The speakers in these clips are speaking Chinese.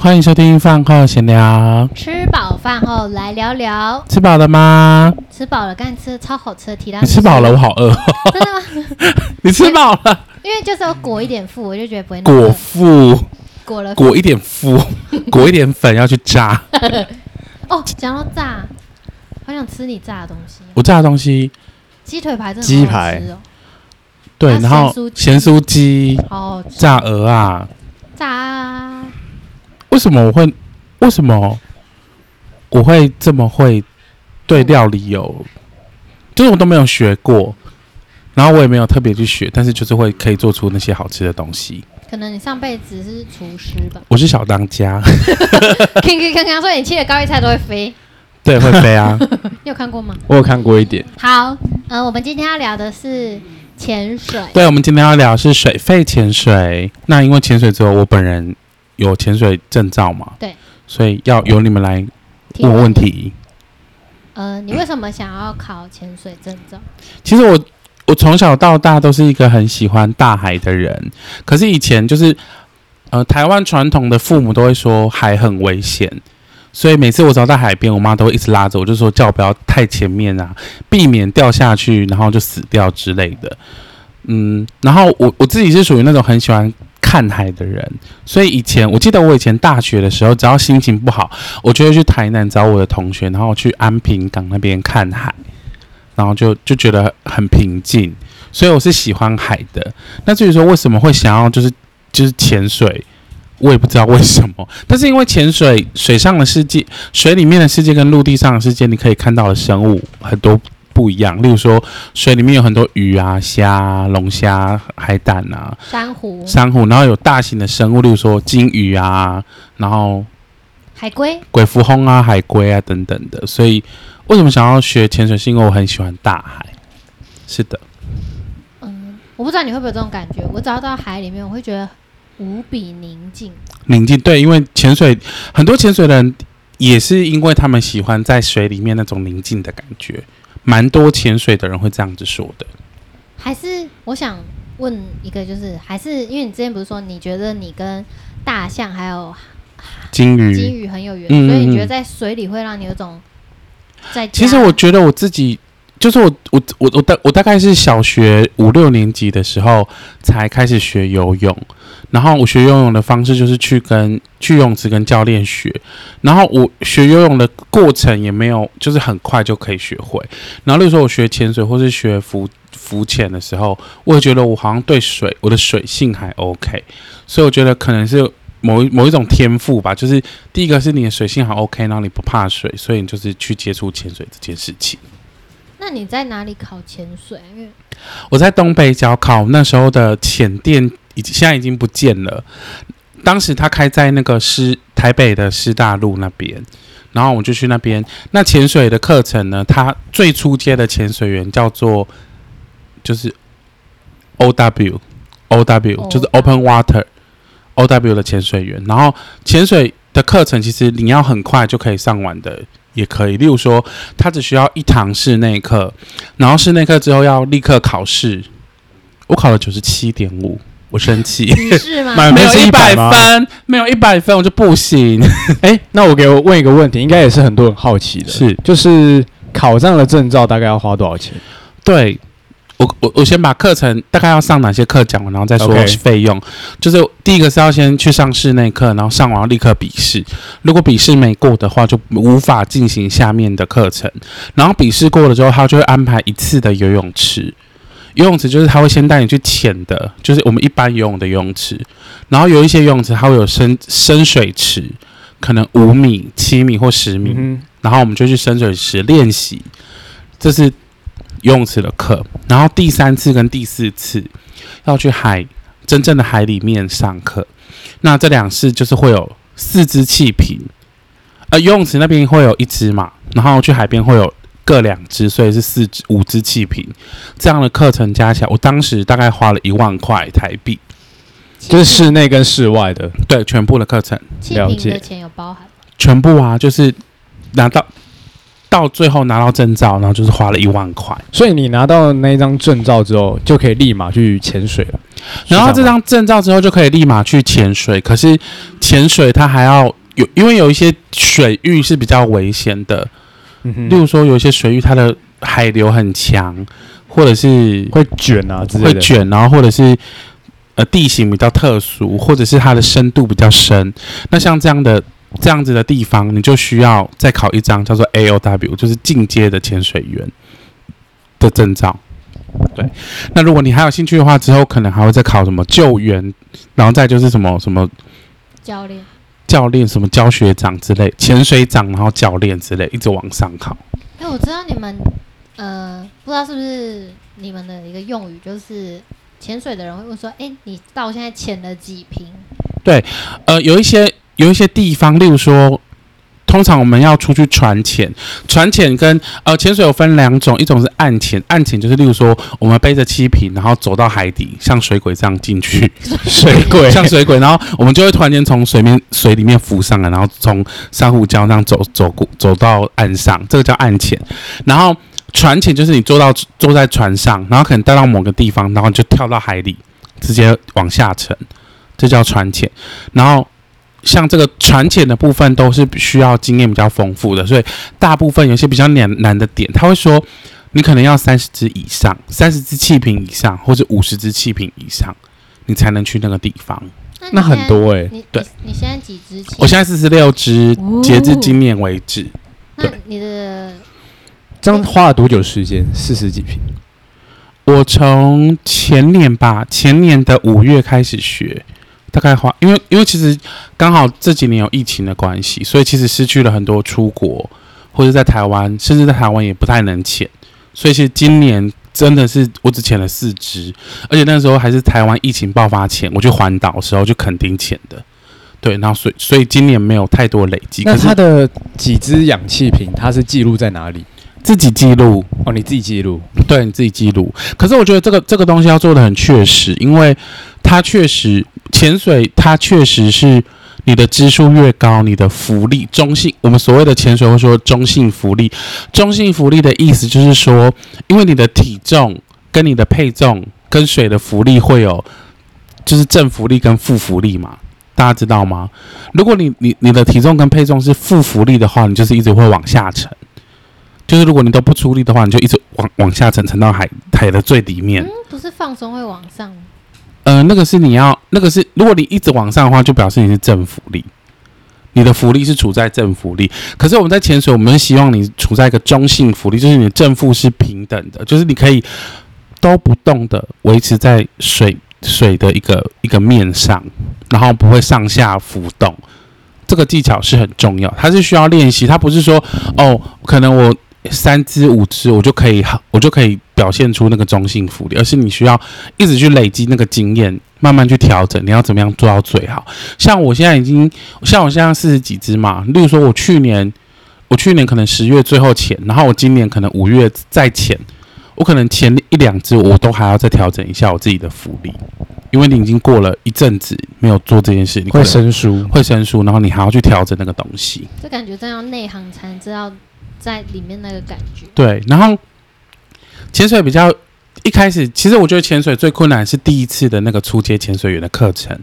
欢迎收听饭后闲聊。吃饱饭后来聊聊。吃饱了吗？吃饱了，刚才吃的超好吃的提拉米苏。你吃饱了，我好饿。真的吗？你吃饱了？因为就是要裹一点腹，我就觉得不会。裹腹。裹了。裹一点腹，裹一点粉要去炸。哦，讲到炸，好想吃你炸的东西。我炸的东西，鸡腿排真的鸡排哦。对，然后咸酥鸡，哦，炸鹅啊，炸啊。为什么我会？为什么我会这么会对料理有？就是我都没有学过，然后我也没有特别去学，但是就是会可以做出那些好吃的东西。可能你上辈子是厨师吧？我是小当家。可以刚刚说你切的高丽菜都会飞，对，会飞啊。你有看过吗？我有看过一点。好，嗯、呃，我们今天要聊的是潜水。对，我们今天要聊的是水肺潜水。那因为潜水之后，我本人。有潜水证照嘛？对，所以要由你们来问问题。呃，你为什么想要考潜水证照？其实我我从小到大都是一个很喜欢大海的人，可是以前就是呃，台湾传统的父母都会说海很危险，所以每次我只要在海边，我妈都会一直拉着我，就说叫我不要太前面啊，避免掉下去，然后就死掉之类的。嗯，然后我我自己是属于那种很喜欢。看海的人，所以以前我记得我以前大学的时候，只要心情不好，我就会去台南找我的同学，然后去安平港那边看海，然后就就觉得很平静，所以我是喜欢海的。那至于说为什么会想要就是就是潜水，我也不知道为什么，但是因为潜水水上的世界、水里面的世界跟陆地上的世界，你可以看到的生物很多。不一样，例如说水里面有很多鱼啊、虾、龙虾、海胆啊、珊瑚、珊瑚，然后有大型的生物，例如说鲸鱼啊，然后海龟、鬼蝠鲼啊、海龟啊等等的。所以为什么想要学潜水？是因为我很喜欢大海。是的。嗯，我不知道你会不会有这种感觉。我只要到海里面，我会觉得无比宁静。宁静，对，因为潜水很多潜水的人也是因为他们喜欢在水里面那种宁静的感觉。蛮多潜水的人会这样子说的，还是我想问一个，就是还是因为你之前不是说你觉得你跟大象还有金鱼金鱼很有缘，嗯嗯嗯，所以你觉得在水里会让你有种在？其实我觉得我自己就是我我我我大我大概是小学五六年级的时候才开始学游泳。然后我学游泳的方式就是去跟去泳池跟教练学，然后我学游泳的过程也没有就是很快就可以学会。然后例如说我学潜水或是学浮浮潜的时候，我也觉得我好像对水我的水性还 OK，所以我觉得可能是某一某一种天赋吧。就是第一个是你的水性还 OK，然后你不怕水，所以你就是去接触潜水这件事情。那你在哪里考潜水？因为我在东北角考那时候的潜店已经。现在已经不见了。当时他开在那个师台北的师大路那边，然后我就去那边。那潜水的课程呢？他最初阶的潜水员叫做就是 O W O W，就是 Open Water O W 的潜水员。然后潜水的课程其实你要很快就可以上完的，也可以。例如说，他只需要一堂室内课，然后室内课之后要立刻考试。我考了九十七点五。我生气，是吗？没有一百分，没有一百分，我就不行。哎、欸，那我给我问一个问题，应该也是很多人好奇的，是就是考上了证照大概要花多少钱？对，我我我先把课程大概要上哪些课讲完，然后再说费用。就是第一个是要先去上室内课，然后上完要立刻笔试。如果笔试没过的话，就无法进行下面的课程。然后笔试过了之后，他就会安排一次的游泳池。游泳池就是他会先带你去浅的，就是我们一般游泳的游泳池，然后有一些游泳池它会有深深水池，可能五米、七米或十米，嗯，然后我们就去深水池练习，这是游泳池的课。然后第三次跟第四次要去海真正的海里面上课，那这两次就是会有四支气瓶，呃，游泳池那边会有一只嘛，然后去海边会有。各两支，所以是四支、五支气瓶，这样的课程加起来，我当时大概花了一万块台币，就是室内跟室外的，对，全部的课程。气瓶的钱有包含？全部啊，就是拿到到最后拿到证照，然后就是花了一万块。所以你拿到那一张证照之后，就可以立马去潜水了。然后这张证照之后就可以立马去潜水，可是潜水它还要有，因为有一些水域是比较危险的，嗯哼，例如说有一些水域它的海流很强，或者是会卷啊之类的，会卷，然后或者是呃地形比较特殊，或者是它的深度比较深。那像这样的这样子的地方，你就需要再考一张叫做 AOW，就是进阶的潜水员的证照。对，那如果你还有兴趣的话，之后可能还会再考什么救援，然后再就是什么什么教练、教练什么教学长之类，潜水长，然后教练之类，一直往上考。哎，我知道你们，呃，不知道是不是你们的一个用语，就是潜水的人会问说，哎，你到现在潜了几瓶？对，呃，有一些有一些地方，例如说。通常我们要出去船潜，船潜跟呃潜水有分两种，一种是岸潜，岸潜就是例如说我们背着气瓶，然后走到海底，像水鬼这样进去，水鬼 像水鬼，然后我们就会突然间从水面水里面浮上来，然后从珊瑚礁那样走走过走到岸上，这个叫岸潜。然后船潜就是你坐到坐在船上，然后可能带到某个地方，然后就跳到海里，直接往下沉，这叫船潜。然后。像这个船潜的部分都是需要经验比较丰富的，所以大部分有些比较难难的点，他会说你可能要三十支以上，三十支气瓶以上，或者五十支气瓶以上，你才能去那个地方。那，那很多哎、欸，对，你现在几支？我现在四十六支，截至今年为止。哦、那你的这样花了多久时间？四十几瓶？我从前年吧，前年的五月开始学。大概花，因为因为其实刚好这几年有疫情的关系，所以其实失去了很多出国或者在台湾，甚至在台湾也不太能潜。所以其实今年真的是我只潜了四只，而且那时候还是台湾疫情爆发前，我去环岛的时候就肯定潜的。对，然后所以所以今年没有太多累积。那它的几支氧气瓶，它是记录在哪里？自己记录哦，你自己记录，对，你自己记录。可是我觉得这个这个东西要做的很确实，因为它确实。潜水，它确实是你的支数越高，你的浮力中性。我们所谓的潜水会说中性浮力，中性浮力的意思就是说，因为你的体重跟你的配重跟水的浮力会有，就是正浮力跟负浮力嘛，大家知道吗？如果你你你的体重跟配重是负浮力的话，你就是一直会往下沉。就是如果你都不出力的话，你就一直往往下沉，沉到海海的最底面。嗯，不是放松会往上。呃，那个是你要，那个是如果你一直往上的话，就表示你是正浮力，你的浮力是处在正浮力。可是我们在潜水，我们希望你处在一个中性浮力，就是你的正负是平等的，就是你可以都不动的维持在水水的一个一个面上，然后不会上下浮动。这个技巧是很重要，它是需要练习，它不是说哦，可能我。三支五支，我就可以，我就可以表现出那个中性福利，而是你需要一直去累积那个经验，慢慢去调整，你要怎么样做到最好。像我现在已经，像我现在四十几只嘛，例如说我去年，我去年可能十月最后潜，然后我今年可能五月再潜，我可能前一两只我都还要再调整一下我自己的福利，因为你已经过了一阵子没有做这件事，你会生疏，会生疏，然后你还要去调整那个东西，这感觉真要内行才能知道。在里面那个感觉，对。然后潜水比较一开始，其实我觉得潜水最困难是第一次的那个初阶潜水员的课程，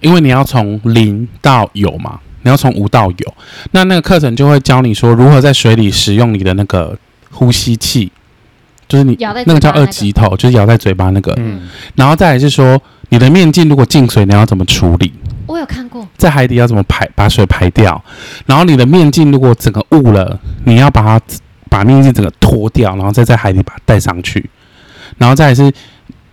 因为你要从零到有嘛，你要从无到有。那那个课程就会教你说如何在水里使用你的那个呼吸器，就是你那个叫二级头，就是咬在嘴巴那个。嗯。然后再来是说你的面镜如果进水，你要怎么处理？我有看过，在海底要怎么排把水排掉，然后你的面镜如果整个雾了，你要把它把面镜整个脱掉，然后再在海里把它带上去，然后再是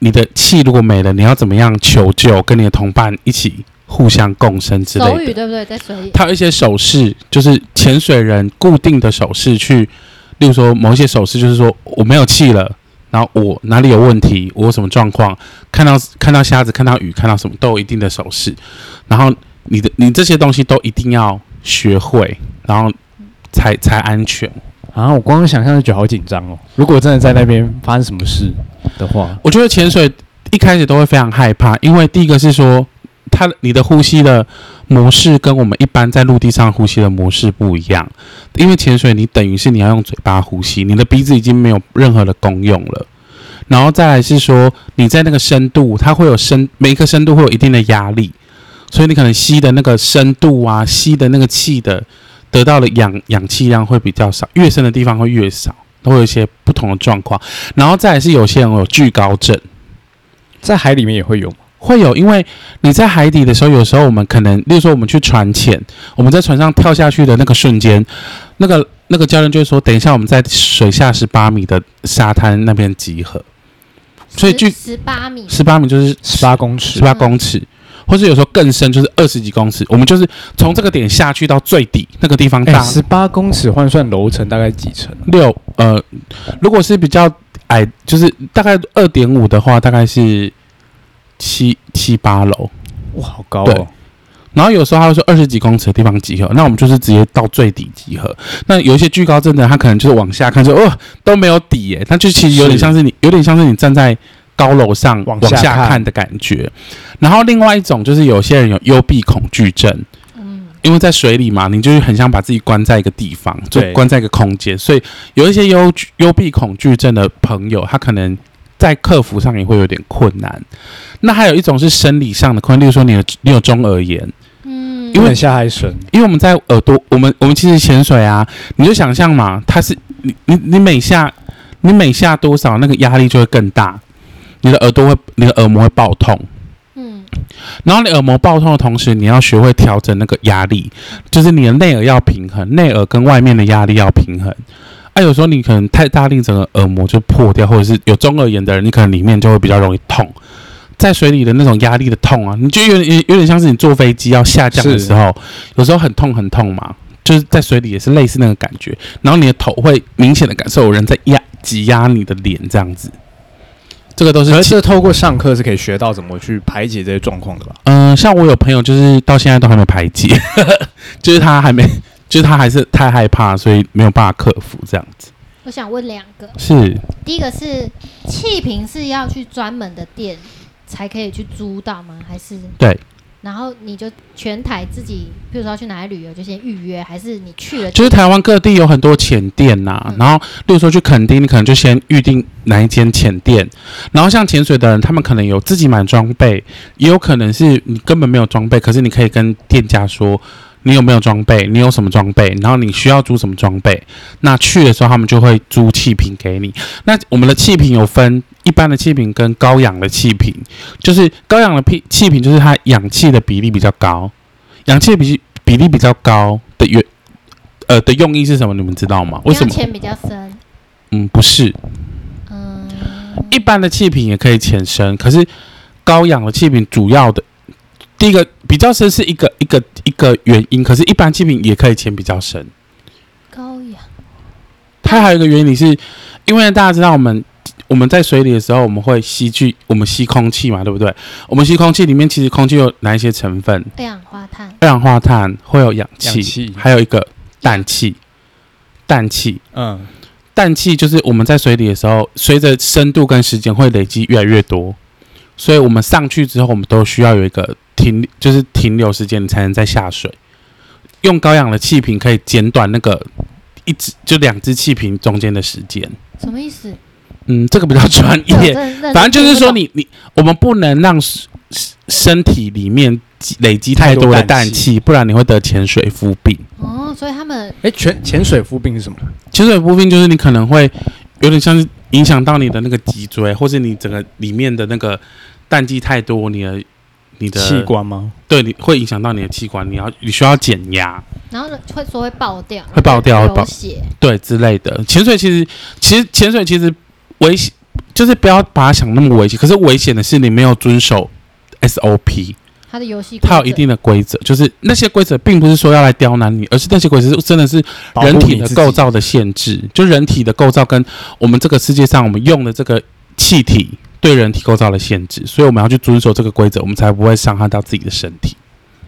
你的气如果没了，你要怎么样求救，跟你的同伴一起互相共生之类的。手语对不对？在水里，它有一些手势，就是潜水人固定的手势去，例如说某一些手势，就是说我没有气了。然后我哪里有问题？我有什么状况？看到看到虾子，看到鱼，看到什么都有一定的手势。然后你的你这些东西都一定要学会，然后才才安全。啊，我光刚想象就觉得好紧张哦。如果真的在那边发生什么事的话，我觉得潜水一开始都会非常害怕，因为第一个是说。它你的呼吸的模式跟我们一般在陆地上呼吸的模式不一样，因为潜水你等于是你要用嘴巴呼吸，你的鼻子已经没有任何的功用了。然后再来是说你在那个深度，它会有深每一个深度会有一定的压力，所以你可能吸的那个深度啊，吸的那个气的得到的氧氧气量会比较少，越深的地方会越少，都会有一些不同的状况。然后再来是有些人有惧高症。在海里面也会有吗？会有，因为你在海底的时候，有时候我们可能，例如说我们去船潜，我们在船上跳下去的那个瞬间，那个那个教练就会说，等一下我们在水下十八米的沙滩那边集合，所以距十八米，十八米就是十八公尺，十八公尺，或是有时候更深，就是二十几公尺。我们就是从这个点下去到最底那个地方大，大十八公尺换算楼层大概几层？六呃，如果是比较。矮就是大概二点五的话，大概是七七八楼，哇，好高哦！然后有时候他会说二十几公尺的地方集合，那我们就是直接到最底集合。那有一些惧高症的，他可能就是往下看说，说哦都没有底耶，他就其实有点像是你，是有点像是你站在高楼上往下看。的感觉。然后另外一种就是有些人有幽闭恐惧症。因为在水里嘛，你就是很想把自己关在一个地方，就关在一个空间，所以有一些幽幽闭恐惧症的朋友，他可能在克服上也会有点困难。那还有一种是生理上的困难，例如说你有你有中耳炎，嗯，因为下海水，因为我们在耳朵，我们我们其实潜水啊，你就想象嘛，它是你你你每下你每下多少，那个压力就会更大，你的耳朵会，你的耳膜会爆痛。嗯然后你耳膜爆痛的同时，你要学会调整那个压力，就是你的内耳要平衡，内耳跟外面的压力要平衡。啊，有时候你可能太大力，整个耳膜就破掉，或者是有中耳炎的人，你可能里面就会比较容易痛。在水里的那种压力的痛啊，你就有点有点像是你坐飞机要下降的时候，有时候很痛很痛嘛，就是在水里也是类似那个感觉。然后你的头会明显的感受有人在压挤压你的脸这样子。这个都是，而是透过上课是可以学到怎么去排解这些状况的吧？嗯、呃，像我有朋友就是到现在都还没排解，就是他还没，就是他还是太害怕，所以没有办法克服这样子。我想问两个，是第一个是气瓶是要去专门的店才可以去租到吗？还是对？然后你就全台自己，比如说要去哪里旅游，就先预约，还是你去了？就是台湾各地有很多浅店呐、啊，嗯、然后，例如说去垦丁，你可能就先预定哪一间浅店。然后像潜水的人，他们可能有自己买装备，也有可能是你根本没有装备，可是你可以跟店家说你有没有装备，你有什么装备，然后你需要租什么装备。那去的时候，他们就会租气瓶给你。那我们的气瓶有分。一般的气瓶跟高氧的气瓶，就是高氧的气气瓶，就是它氧气的比例比较高，氧气比比例比较高的原呃的用意是什么？你们知道吗？为什么？潜比较深？嗯，不是。嗯，一般的气瓶也可以潜深，可是高氧的气瓶主要的第一个比较深是一个一个一个原因，可是一般气瓶也可以潜比较深。高氧，它还有一个原理是，因为大家知道我们。我们在水里的时候，我们会吸去，我们吸空气嘛，对不对？我们吸空气里面，其实空气有哪一些成分？二氧化碳。二氧化碳会有氧气，氧气还有一个氮气。氮气，嗯，氮气就是我们在水里的时候，随着深度跟时间会累积越来越多，所以我们上去之后，我们都需要有一个停，就是停留时间，你才能再下水。用高氧的气瓶可以减短那个一只就两只气瓶中间的时间。什么意思？嗯，这个比较专业，反正就是说你，你你我们不能让身体里面累积太多的氮气，不然你会得潜水夫病。哦，所以他们哎，潜潜水夫病是什么？潜水夫病就是你可能会有点像是影响到你的那个脊椎，或是你整个里面的那个氮气太多，你的你的器官吗？对，你会影响到你的器官，你要你需要减压，然后会说会爆掉，会爆掉，会爆血，对之类的。潜水其实，其实潜水其实。危险就是不要把它想那么危险，可是危险的是你没有遵守 SOP。它的游戏它有一定的规则，就是那些规则并不是说要来刁难你，而是那些规则真的是人体的构造的限制，就人体的构造跟我们这个世界上我们用的这个气体对人体构造的限制，所以我们要去遵守这个规则，我们才不会伤害到自己的身体。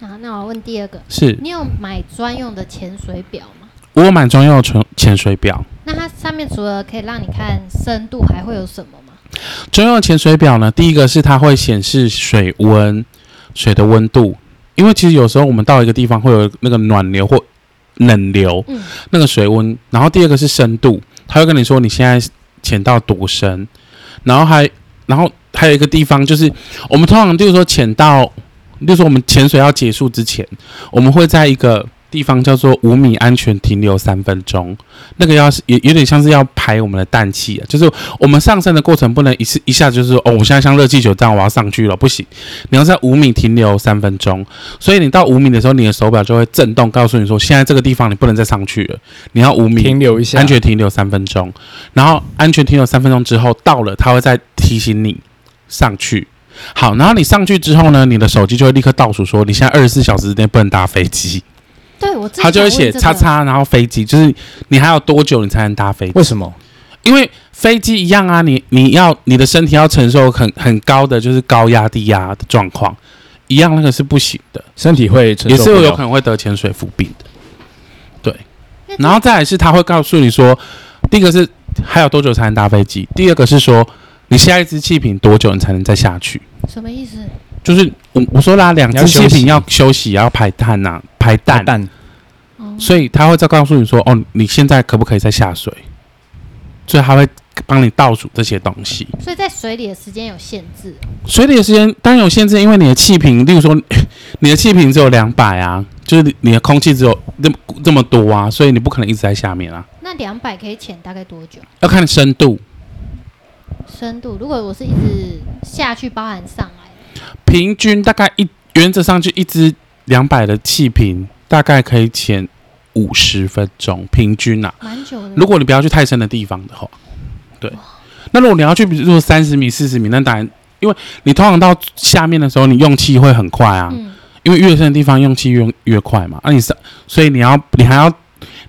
啊，那我问第二个，是你有买专用的潜水表吗？我有买专用的潜潜水表。那它上面除了可以让你看深度，还会有什么吗？专用潜水表呢？第一个是它会显示水温，水的温度，因为其实有时候我们到一个地方会有那个暖流或冷流，嗯，那个水温。然后第二个是深度，它会跟你说你现在潜到多深，然后还然后还有一个地方就是我们通常就是说潜到，就是说我们潜水要结束之前，我们会在一个。地方叫做五米安全停留三分钟，那个要是也有点像是要排我们的氮气啊，就是我们上升的过程不能一次一下就是哦，我现在像热气球这样我要上去了，不行，你要在五米停留三分钟，所以你到五米的时候，你的手表就会震动，告诉你说现在这个地方你不能再上去了，你要五米停留一下，安全停留三分钟，然后安全停留三分钟之后到了，它会再提醒你上去。好，然后你上去之后呢，你的手机就会立刻倒数说你现在二十四小时之内不能搭飞机。对，我他就会写叉叉，然后飞机就是你还有多久你才能搭飞机？为什么？因为飞机一样啊，你你要你的身体要承受很很高的就是高压低压的状况，一样那个是不行的，身体会承受，也是有可能会得潜水浮病的。对，然后再来是他会告诉你说，第一个是还有多久才能搭飞机，第二个是说你下一支气瓶多久你才能再下去？什么意思？就是我我说啦，两支气瓶要休息，要排碳呐、啊。排氮，氮所以他会再告诉你说：“哦，你现在可不可以再下水？”所以他会帮你倒数这些东西。所以在水里的时间有限制。水里的时间当然有限制，因为你的气瓶，例如说 你的气瓶只有两百啊，就是你的空气只有这么这么多啊，所以你不可能一直在下面啊。那两百可以潜大概多久？要看深度。深度，如果我是一直下去，包含上来，平均大概一原则上就一支。两百的气瓶大概可以潜五十分钟，平均呐、啊，蛮久的。如果你不要去太深的地方的话，对。那如果你要去，比如说三十米、四十米，那当然，因为你通常到下面的时候，你用气会很快啊，嗯、因为越深的地方用气越越快嘛。那、啊、你上，所以你要，你还要，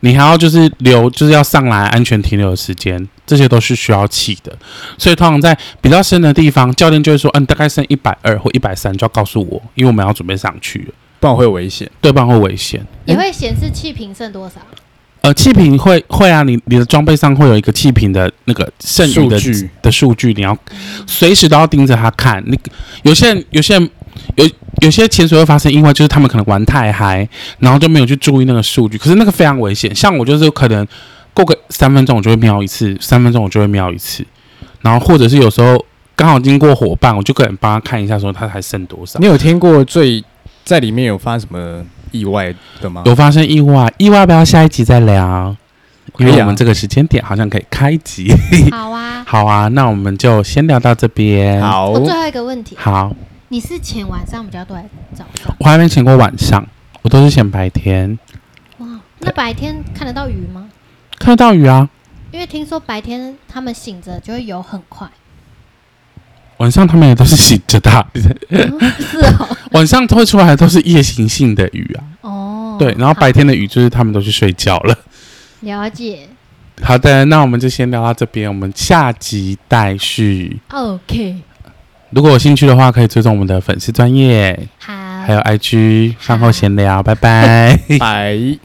你还要就是留，就是要上来安全停留的时间，这些都是需要气的。所以通常在比较深的地方，教练就会说，嗯，大概剩一百二或一百三，就要告诉我，因为我们要准备上去了。不然会危险，对，不然会危险。也会显示气瓶剩多少？呃，气瓶会会啊，你你的装备上会有一个气瓶的那个剩余的数据的数据，你要随时都要盯着它看。那个有些人有些人有有些潜水会发生意外，就是他们可能玩太嗨，然后就没有去注意那个数据。可是那个非常危险，像我就是可能过个三分钟我就会瞄一次，三分钟我就会瞄一次，然后或者是有时候刚好经过伙伴，我就可能帮他看一下，说他还剩多少。你有听过最？在里面有发生什么意外的吗？有发生意外，意外不要下一集再聊，因为我们这个时间点好像可以开集。好啊，好啊，那我们就先聊到这边。好，我最后一个问题。好，你是潜晚上比较多还是早上？我还没潜过晚上，我都是潜白天。哇，那白天看得到鱼吗？看得到鱼啊，因为听说白天他们醒着就会游很快。晚上他们也都是醒着的，嗯、是哦。晚上会出来都是夜行性的鱼啊。哦。对，然后白天的鱼就是他们都去睡觉了。了解。好的，那我们就先聊到这边，我们下集待续。OK。如果有兴趣的话，可以追踪我们的粉丝专业，好，还有 IG 饭后闲聊，拜拜，拜。